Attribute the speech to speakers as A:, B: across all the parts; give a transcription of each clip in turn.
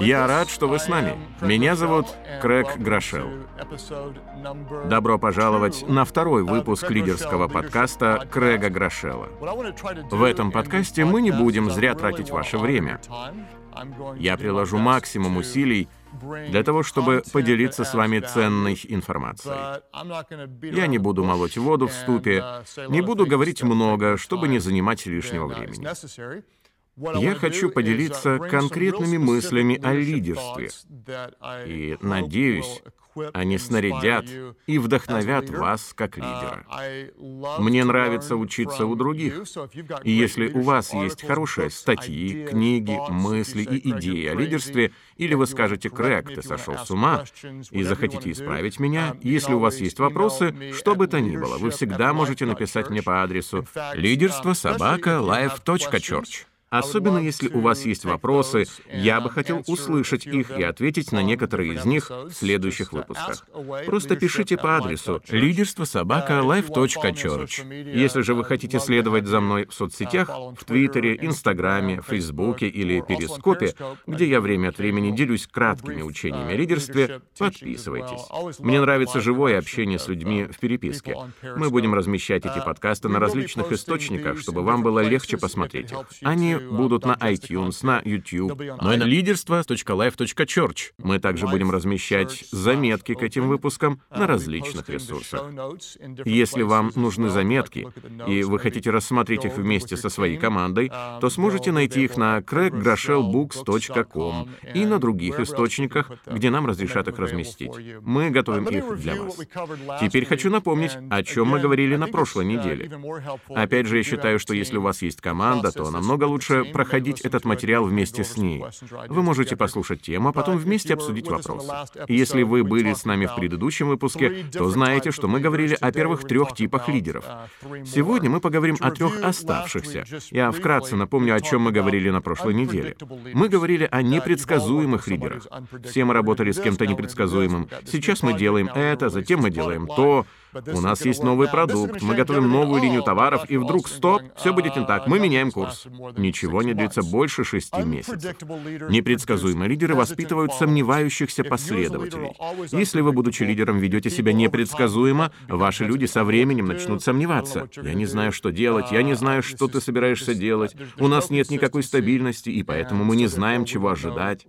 A: Я рад, что вы с нами. Меня зовут Крэг Грошел. Добро пожаловать на второй выпуск лидерского подкаста Крэга Грошела. В этом подкасте мы не будем зря тратить ваше время. Я приложу максимум усилий для того, чтобы поделиться с вами ценной информацией. Я не буду молоть воду в ступе, не буду говорить много, чтобы не занимать лишнего времени. Я хочу поделиться конкретными мыслями о лидерстве. И надеюсь, они снарядят и вдохновят вас как лидера. Мне нравится учиться у других. И если у вас есть хорошие статьи, книги, мысли и идеи о лидерстве, или вы скажете, Крэг, ты сошел с ума, и захотите исправить меня, если у вас есть вопросы, что бы то ни было, вы всегда можете написать мне по адресу лидерство собака life.church. Особенно если у вас есть вопросы, я бы хотел услышать их и ответить на некоторые из них в следующих выпусках. Просто пишите по адресу лидерство собака life.church. Если же вы хотите следовать за мной в соцсетях, в Твиттере, Инстаграме, Фейсбуке или Перископе, где я время от времени делюсь краткими учениями о лидерстве, подписывайтесь. Мне нравится живое общение с людьми в переписке. Мы будем размещать эти подкасты на различных источниках, чтобы вам было легче посмотреть их. Они будут на iTunes, на YouTube, но и на лидерство.life.church. Мы также будем размещать заметки к этим выпускам на различных ресурсах. Если вам нужны заметки, и вы хотите рассмотреть их вместе со своей командой, то сможете найти их на craiggrashelbooks.com и на других источниках, где нам разрешат их разместить. Мы готовим их для вас. Теперь хочу напомнить, о чем мы говорили на прошлой неделе. Опять же, я считаю, что если у вас есть команда, то намного лучше лучше проходить этот материал вместе с ней. Вы можете послушать тему, а потом вместе обсудить вопрос. Если вы были с нами в предыдущем выпуске, то знаете, что мы говорили о первых трех типах лидеров. Сегодня мы поговорим о трех оставшихся. Я вкратце напомню, о чем мы говорили на прошлой неделе. Мы говорили о непредсказуемых лидерах. Все мы работали с кем-то непредсказуемым. Сейчас мы делаем это, затем мы делаем то. У нас есть новый продукт, мы готовим новую линию товаров, и вдруг, стоп, все будет не так, мы меняем курс. Ничего не длится больше шести месяцев. Непредсказуемые лидеры воспитывают сомневающихся последователей. Если вы, будучи лидером, ведете себя непредсказуемо, ваши люди со временем начнут сомневаться. Я не знаю, что делать, я не знаю, что ты собираешься делать, у нас нет никакой стабильности, и поэтому мы не знаем, чего ожидать.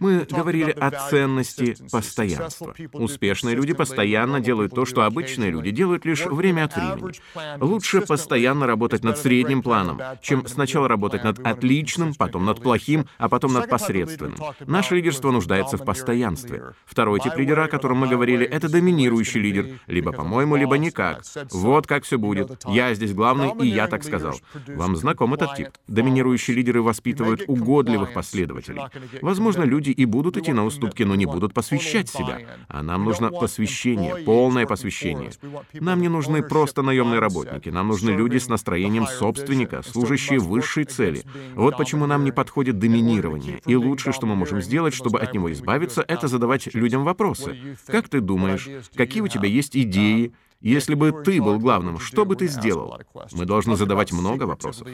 A: Мы говорили о ценности постоянства. Успешные люди постоянно делают то, что обычные люди делают лишь время от времени. Лучше постоянно работать над средним планом, чем сначала работать над отличным, потом над плохим, а потом над посредственным. Наше лидерство нуждается в постоянстве. Второй тип лидера, о котором мы говорили, это доминирующий лидер. Либо по-моему, либо никак. Вот как все будет. Я здесь главный, и я так сказал. Вам знаком этот тип. Доминирующие лидеры воспитывают угодливых последователей. Возможно, люди люди и будут идти на уступки, но не будут посвящать себя. А нам нужно посвящение, полное посвящение. Нам не нужны просто наемные работники, нам нужны люди с настроением собственника, служащие высшей цели. Вот почему нам не подходит доминирование. И лучшее, что мы можем сделать, чтобы от него избавиться, это задавать людям вопросы. Как ты думаешь? Какие у тебя есть идеи? Если бы ты был главным, что бы ты сделал? Мы должны задавать много вопросов.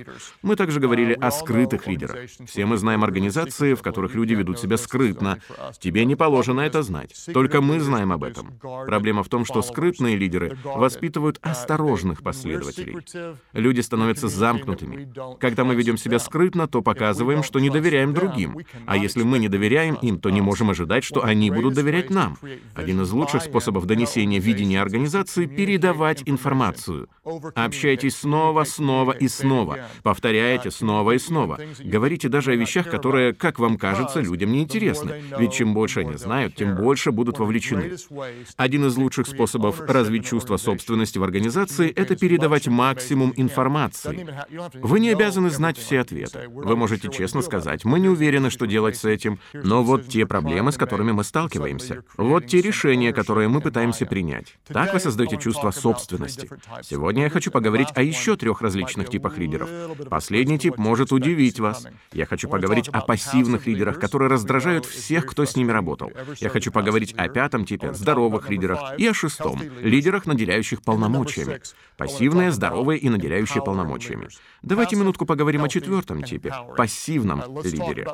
A: Мы также говорили о скрытых лидерах. Все мы знаем организации, в которых люди ведут себя скрытно. Тебе не положено это знать. Только мы знаем об этом. Проблема в том, что скрытные лидеры воспитывают осторожных последователей. Люди становятся замкнутыми. Когда мы ведем себя скрытно, то показываем, что не доверяем другим. А если мы не доверяем им, то не можем ожидать, что они будут доверять нам. Один из лучших способов донесения видения организации передавать информацию. Общайтесь снова, снова и снова. Повторяйте снова и снова. Говорите даже о вещах, которые, как вам кажется, людям не интересны. Ведь чем больше они знают, тем больше будут вовлечены. Один из лучших способов развить чувство собственности в организации — это передавать максимум информации. Вы не обязаны знать все ответы. Вы можете честно сказать, мы не уверены, что делать с этим, но вот те проблемы, с которыми мы сталкиваемся. Вот те решения, которые мы пытаемся принять. Так вы создаете чувство собственности. Сегодня я хочу поговорить о еще трех различных типах лидеров. Последний тип может удивить вас. Я хочу поговорить о пассивных лидерах, которые раздражают всех, кто с ними работал. Я хочу поговорить о пятом типе — здоровых лидерах, и о шестом — лидерах, наделяющих полномочиями. Пассивные, здоровые и наделяющие полномочиями. Давайте минутку поговорим о четвертом типе — пассивном лидере.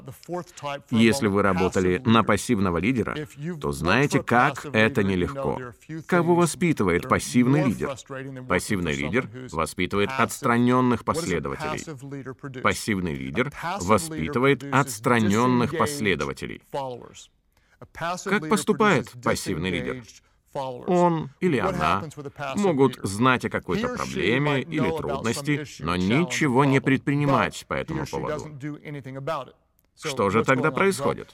A: Если вы работали на пассивного лидера, то знаете, как это нелегко. Кого воспитывает пассивный лидер? Пассивный лидер воспитывает отстраненных последователей. Пассивный лидер воспитывает отстраненных последователей. Как поступает пассивный лидер? Он или она могут знать о какой-то проблеме или трудности, но ничего не предпринимать по этому поводу. Что же тогда происходит?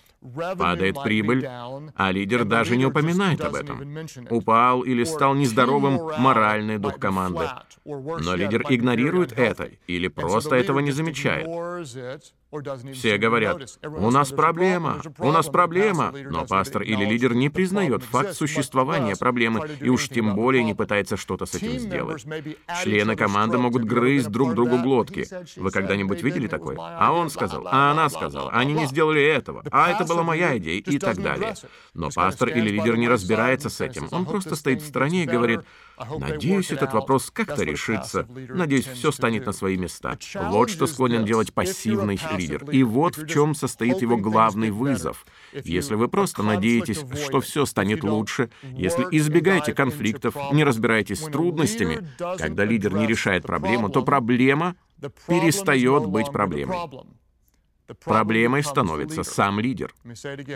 A: Падает прибыль, а лидер даже не упоминает об этом. Упал или стал нездоровым моральный дух команды. Но лидер игнорирует это или просто этого не замечает. Все говорят, у нас проблема, у нас проблема, но пастор или лидер не признает факт существования проблемы и уж тем более не пытается что-то с этим сделать. Члены команды могут грызть друг другу глотки. Вы когда-нибудь видели такое? А он сказал, а она сказала, они не сделали этого, а это была моя идея и так далее. Но пастор или лидер не разбирается с этим. Он просто стоит в стороне и говорит, Надеюсь, этот вопрос как-то решится. Надеюсь, все станет на свои места. Вот что склонен делать пассивный лидер. И вот в чем состоит его главный вызов. Если вы просто надеетесь, что все станет лучше, если избегаете конфликтов, не разбираетесь с трудностями, когда лидер не решает проблему, то проблема перестает быть проблемой. Проблемой становится сам лидер.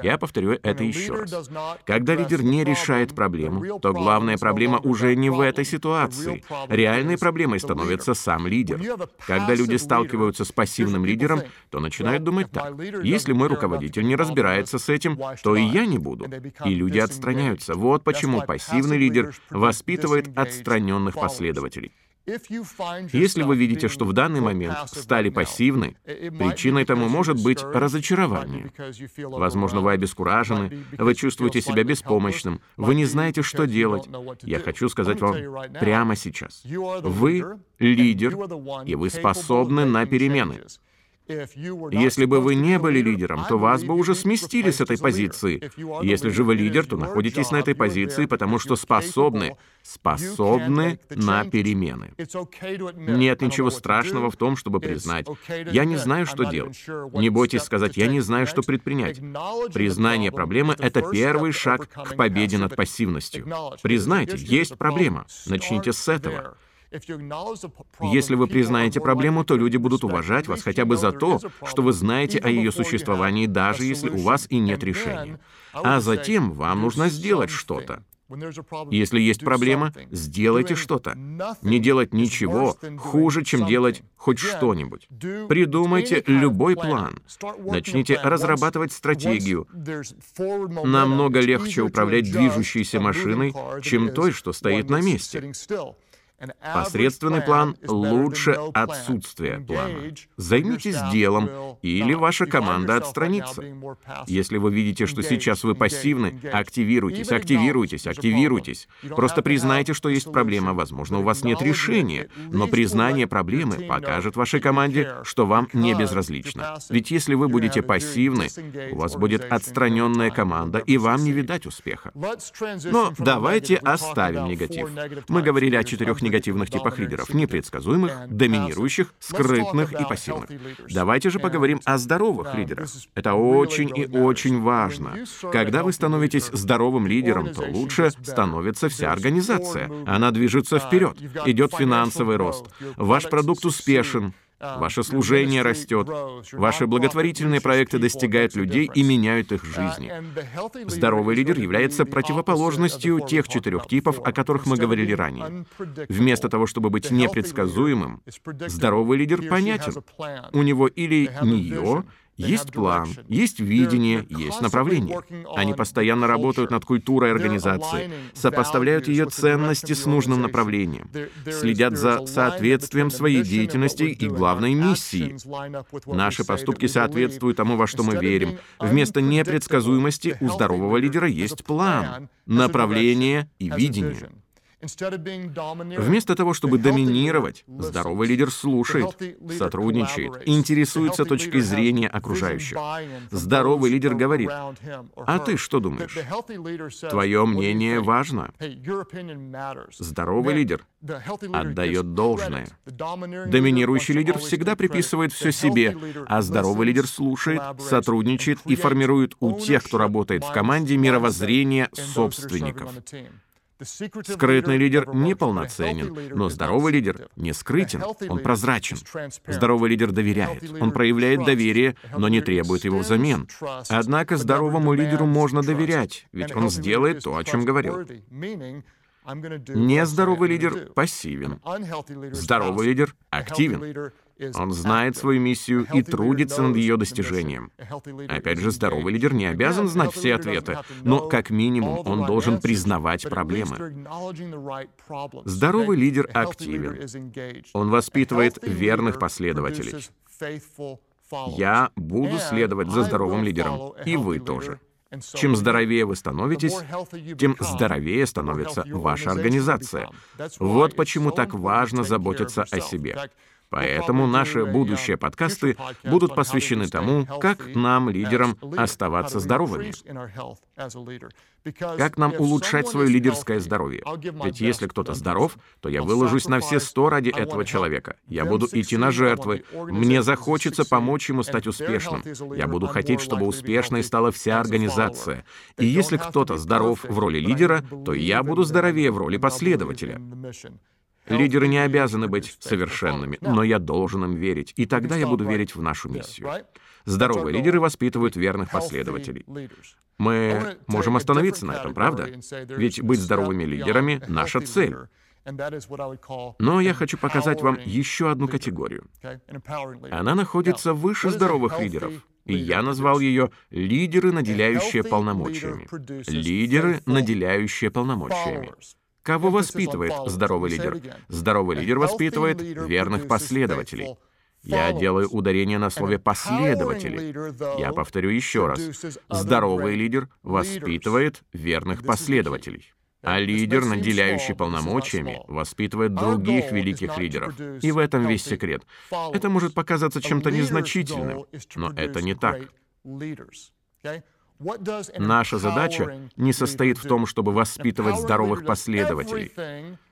A: Я повторю это еще раз. Когда лидер не решает проблему, то главная проблема уже не в этой ситуации. Реальной проблемой становится сам лидер. Когда люди сталкиваются с пассивным лидером, то начинают думать так. Если мой руководитель не разбирается с этим, то и я не буду. И люди отстраняются. Вот почему пассивный лидер воспитывает отстраненных последователей. Если вы видите, что в данный момент стали пассивны, причиной тому может быть разочарование. Возможно, вы обескуражены, вы чувствуете себя беспомощным, вы не знаете, что делать. Я хочу сказать вам прямо сейчас. Вы лидер, и вы способны на перемены. Если бы вы не были лидером, то вас бы уже сместили с этой позиции. Если же вы лидер, то находитесь на этой позиции, потому что способны, способны на перемены. Нет ничего страшного в том, чтобы признать, я не знаю, что делать. Не бойтесь сказать, я не знаю, что предпринять. Признание проблемы — это первый шаг к победе над пассивностью. Признайте, есть проблема. Начните с этого. Если вы признаете проблему, то люди будут уважать вас хотя бы за то, что вы знаете о ее существовании, даже если у вас и нет решения. А затем вам нужно сделать что-то. Если есть проблема, сделайте что-то. Не делать ничего хуже, чем делать хоть что-нибудь. Придумайте любой план. Начните разрабатывать стратегию. Намного легче управлять движущейся машиной, чем той, что стоит на месте. Посредственный план лучше отсутствия плана. Займитесь делом, или ваша команда отстранится. Если вы видите, что сейчас вы пассивны, активируйтесь, активируйтесь, активируйтесь. Просто признайте, что есть проблема. Возможно, у вас нет решения, но признание проблемы покажет вашей команде, что вам не безразлично. Ведь если вы будете пассивны, у вас будет отстраненная команда, и вам не видать успеха. Но давайте оставим негатив. Мы говорили о четырех негативных типах лидеров — непредсказуемых, доминирующих, скрытных и пассивных. Давайте же поговорим о здоровых лидерах. Это очень и очень важно. Когда вы становитесь здоровым лидером, то лучше становится вся организация. Она движется вперед, идет финансовый рост. Ваш продукт успешен, Ваше служение растет. Ваши благотворительные проекты достигают людей и меняют их жизни. Здоровый лидер является противоположностью тех четырех типов, о которых мы говорили ранее. Вместо того, чтобы быть непредсказуемым, здоровый лидер понятен. У него или нее есть план, есть видение, есть направление. Они постоянно работают над культурой организации, сопоставляют ее ценности с нужным направлением, следят за соответствием своей деятельности и главной миссии. Наши поступки соответствуют тому, во что мы верим. Вместо непредсказуемости у здорового лидера есть план, направление и видение. Вместо того, чтобы доминировать, здоровый лидер слушает, сотрудничает, интересуется точкой зрения окружающих. Здоровый лидер говорит, а ты что думаешь? Твое мнение важно. Здоровый лидер отдает должное. Доминирующий лидер всегда приписывает все себе, а здоровый лидер слушает, сотрудничает и формирует у тех, кто работает в команде, мировоззрение собственников. Скрытный лидер неполноценен, но здоровый лидер не скрытен, он прозрачен. Здоровый лидер доверяет, он проявляет доверие, но не требует его взамен. Однако здоровому лидеру можно доверять, ведь он сделает то, о чем говорил. Нездоровый лидер пассивен. Здоровый лидер активен. Он знает свою миссию и трудится над ее достижением. Опять же, здоровый лидер не обязан знать все ответы, но как минимум он должен признавать проблемы. Здоровый лидер активен. Он воспитывает верных последователей. Я буду следовать за здоровым лидером, и вы тоже. Чем здоровее вы становитесь, тем здоровее становится ваша организация. Вот почему так важно заботиться о себе. Поэтому наши будущие подкасты будут посвящены тому, как нам, лидерам, оставаться здоровыми. Как нам улучшать свое лидерское здоровье? Ведь если кто-то здоров, то я выложусь на все сто ради этого человека. Я буду идти на жертвы. Мне захочется помочь ему стать успешным. Я буду хотеть, чтобы успешной стала вся организация. И если кто-то здоров в роли лидера, то я буду здоровее в роли последователя. Лидеры не обязаны быть совершенными, но я должен им верить, и тогда я буду верить в нашу миссию. Здоровые лидеры воспитывают верных последователей. Мы можем остановиться на этом, правда? Ведь быть здоровыми лидерами — наша цель. Но я хочу показать вам еще одну категорию. Она находится выше здоровых лидеров. И я назвал ее «лидеры, наделяющие полномочиями». Лидеры, наделяющие полномочиями. Кого воспитывает здоровый лидер? Здоровый лидер воспитывает верных последователей. Я делаю ударение на слове «последователи». Я повторю еще раз. Здоровый лидер воспитывает верных последователей. А лидер, наделяющий полномочиями, воспитывает других великих лидеров. И в этом весь секрет. Это может показаться чем-то незначительным, но это не так. Наша задача не состоит в том, чтобы воспитывать здоровых последователей.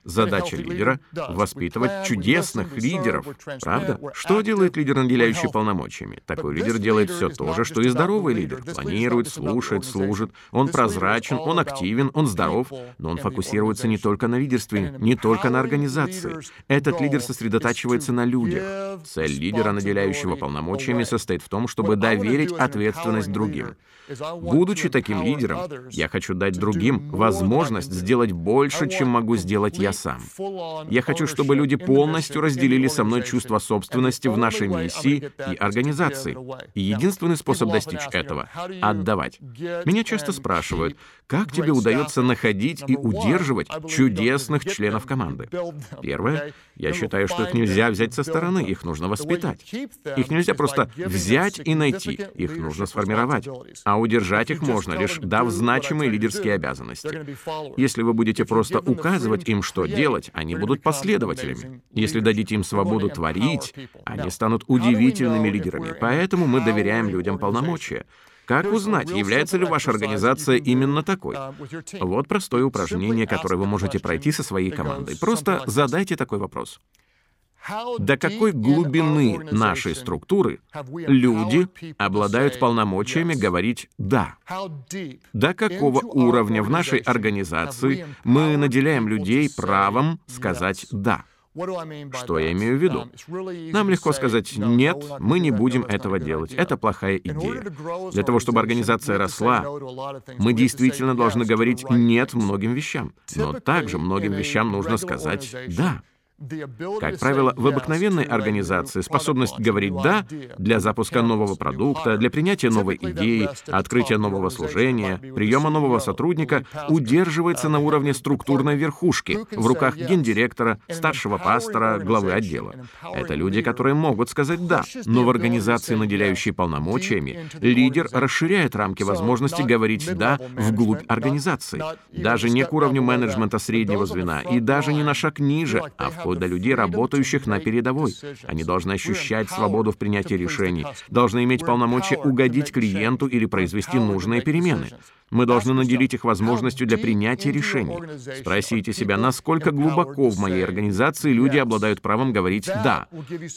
A: Задача лидера — воспитывать чудесных лидеров. Правда? Что делает лидер, наделяющий полномочиями? Такой лидер делает все то же, что и здоровый лидер. Планирует, слушает, служит. Он прозрачен, он активен, он здоров, но он фокусируется не только на лидерстве, не только на организации. Этот лидер сосредотачивается на людях. Цель лидера, наделяющего полномочиями, состоит в том, чтобы доверить ответственность другим. Будучи таким лидером, я хочу дать другим возможность сделать больше, чем могу сделать я сам. Я хочу, чтобы люди полностью разделили со мной чувство собственности в нашей миссии и организации. И единственный способ достичь этого — отдавать. Меня часто спрашивают, как тебе удается находить и удерживать чудесных членов команды? Первое, я считаю, что их нельзя взять со стороны, их нужно воспитать. Их нельзя просто взять и найти, их нужно сформировать. А удержать их можно, лишь дав значимые лидерские обязанности. Если вы будете просто указывать им, что делать, они будут последователями. Если дадите им свободу творить, они станут удивительными лидерами. Поэтому мы доверяем людям полномочия. Как узнать, является ли ваша организация именно такой? Вот простое упражнение, которое вы можете пройти со своей командой. Просто задайте такой вопрос. До какой глубины нашей структуры люди обладают полномочиями говорить «да»? До какого уровня в нашей организации мы наделяем людей правом сказать «да»? Что я имею в виду? Нам легко сказать «нет, мы не будем этого делать, это плохая идея». Для того, чтобы организация росла, мы действительно должны говорить «нет» многим вещам. Но также многим вещам нужно сказать «да». Как правило, в обыкновенной организации способность говорить «да» для запуска нового продукта, для принятия новой идеи, открытия нового служения, приема нового сотрудника удерживается на уровне структурной верхушки в руках гендиректора, старшего пастора, главы отдела. Это люди, которые могут сказать «да», но в организации, наделяющей полномочиями, лидер расширяет рамки возможности говорить «да» вглубь организации, даже не к уровню менеджмента среднего звена и даже не на шаг ниже, а вплоть до людей, работающих на передовой. Они должны ощущать свободу в принятии решений, должны иметь полномочия угодить клиенту или произвести нужные перемены. Мы должны наделить их возможностью для принятия решений. Спросите себя, насколько глубоко в моей организации люди обладают правом говорить «да».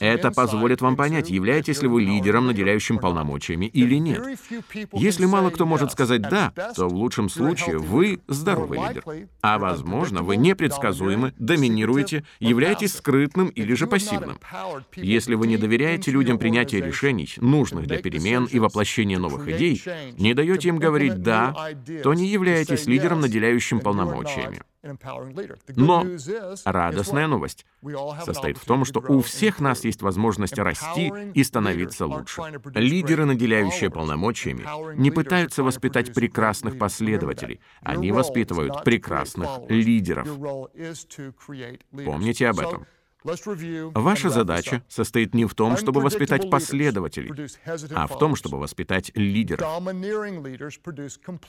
A: Это позволит вам понять, являетесь ли вы лидером, наделяющим полномочиями или нет. Если мало кто может сказать «да», то в лучшем случае вы здоровый лидер. А возможно, вы непредсказуемы, доминируете, являетесь скрытным или же пассивным. Если вы не доверяете людям принятия решений, нужных для перемен и воплощения новых идей, не даете им говорить «да», то не являетесь лидером, наделяющим полномочиями. Но радостная новость состоит в том, что у всех нас есть возможность расти и становиться лучше. Лидеры, наделяющие полномочиями, не пытаются воспитать прекрасных последователей. Они воспитывают прекрасных лидеров. Помните об этом. Ваша задача состоит не в том, чтобы воспитать последователей, а в том, чтобы воспитать лидеров.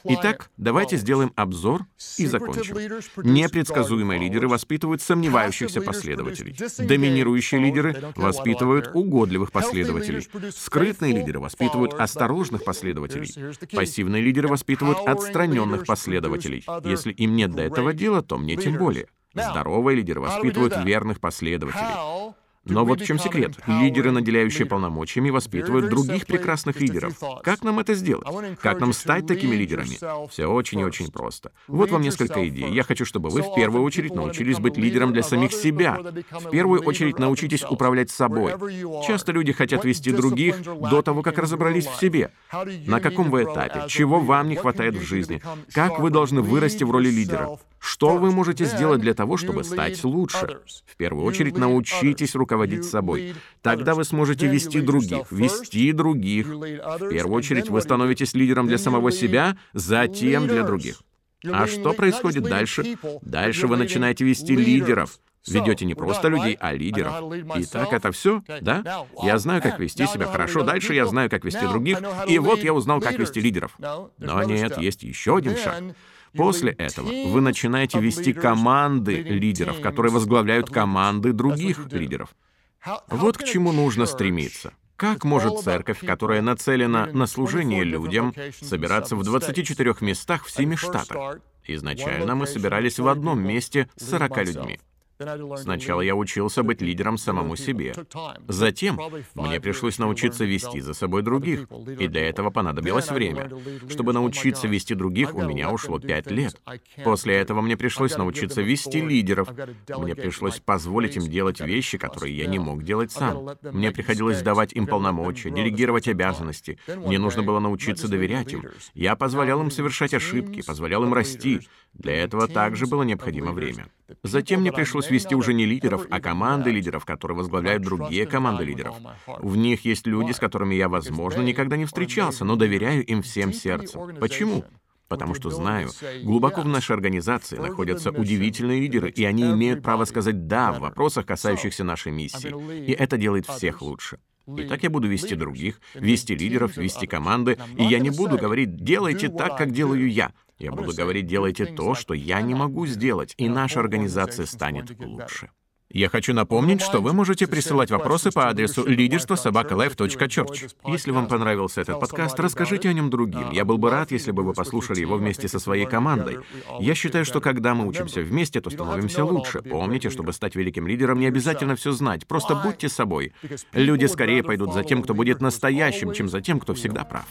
A: Итак, давайте сделаем обзор и закончим. Непредсказуемые лидеры воспитывают сомневающихся последователей. Доминирующие лидеры воспитывают угодливых последователей. Скрытные лидеры воспитывают осторожных последователей. Пассивные лидеры воспитывают отстраненных последователей. Если им нет до этого дела, то мне тем более. Здоровые лидеры воспитывают верных последователей. Но вот в чем секрет. Лидеры, наделяющие полномочиями, воспитывают других прекрасных лидеров. Как нам это сделать? Как нам стать такими лидерами? Все очень и очень просто. Вот вам несколько идей. Я хочу, чтобы вы в первую очередь научились быть лидером для самих себя. В первую очередь научитесь управлять собой. Часто люди хотят вести других до того, как разобрались в себе. На каком вы этапе? Чего вам не хватает в жизни? Как вы должны вырасти в роли лидера? Что вы можете сделать для того, чтобы стать лучше? В первую очередь научитесь руководить собой. Тогда вы сможете вести других, вести других. В первую очередь вы становитесь лидером для самого себя, затем для других. А что происходит дальше? Дальше вы начинаете вести лидеров. Ведете не просто людей, а лидеров. Итак, это все, да? Я знаю, как вести себя хорошо, дальше я знаю, как вести других, и вот я узнал, как вести лидеров. Но нет, есть еще один шаг. После этого вы начинаете вести команды лидеров, которые возглавляют команды других лидеров. Вот к чему нужно стремиться. Как может церковь, которая нацелена на служение людям, собираться в 24 местах в 7 штатах? Изначально мы собирались в одном месте с 40 людьми. Сначала я учился быть лидером самому себе. Затем мне пришлось научиться вести за собой других, и для этого понадобилось время. Чтобы научиться вести других, у меня ушло пять лет. После этого мне пришлось научиться вести лидеров. Мне пришлось позволить им делать вещи, которые я не мог делать сам. Мне приходилось давать им полномочия, делегировать обязанности. Мне нужно было научиться доверять им. Я позволял им совершать ошибки, позволял им расти. Для этого также было необходимо время. Затем мне пришлось вести уже не лидеров, а команды лидеров, которые возглавляют другие команды лидеров. В них есть люди, с которыми я, возможно, никогда не встречался, но доверяю им всем сердцем. Почему? Потому что знаю, глубоко в нашей организации находятся удивительные лидеры, и они имеют право сказать «да» в вопросах, касающихся нашей миссии. И это делает всех лучше. И так я буду вести других, вести лидеров, вести команды, и я не буду говорить «делайте так, как делаю я». Я буду говорить «делайте то, что я не могу сделать», и наша организация станет лучше. Я хочу напомнить, что вы можете присылать вопросы по адресу лидерство собакалайф.чурч. Если вам понравился этот подкаст, расскажите о нем другим. Я был бы рад, если бы вы послушали его вместе со своей командой. Я считаю, что когда мы учимся вместе, то становимся лучше. Помните, чтобы стать великим лидером, не обязательно все знать. Просто будьте собой. Люди скорее пойдут за тем, кто будет настоящим, чем за тем, кто всегда прав.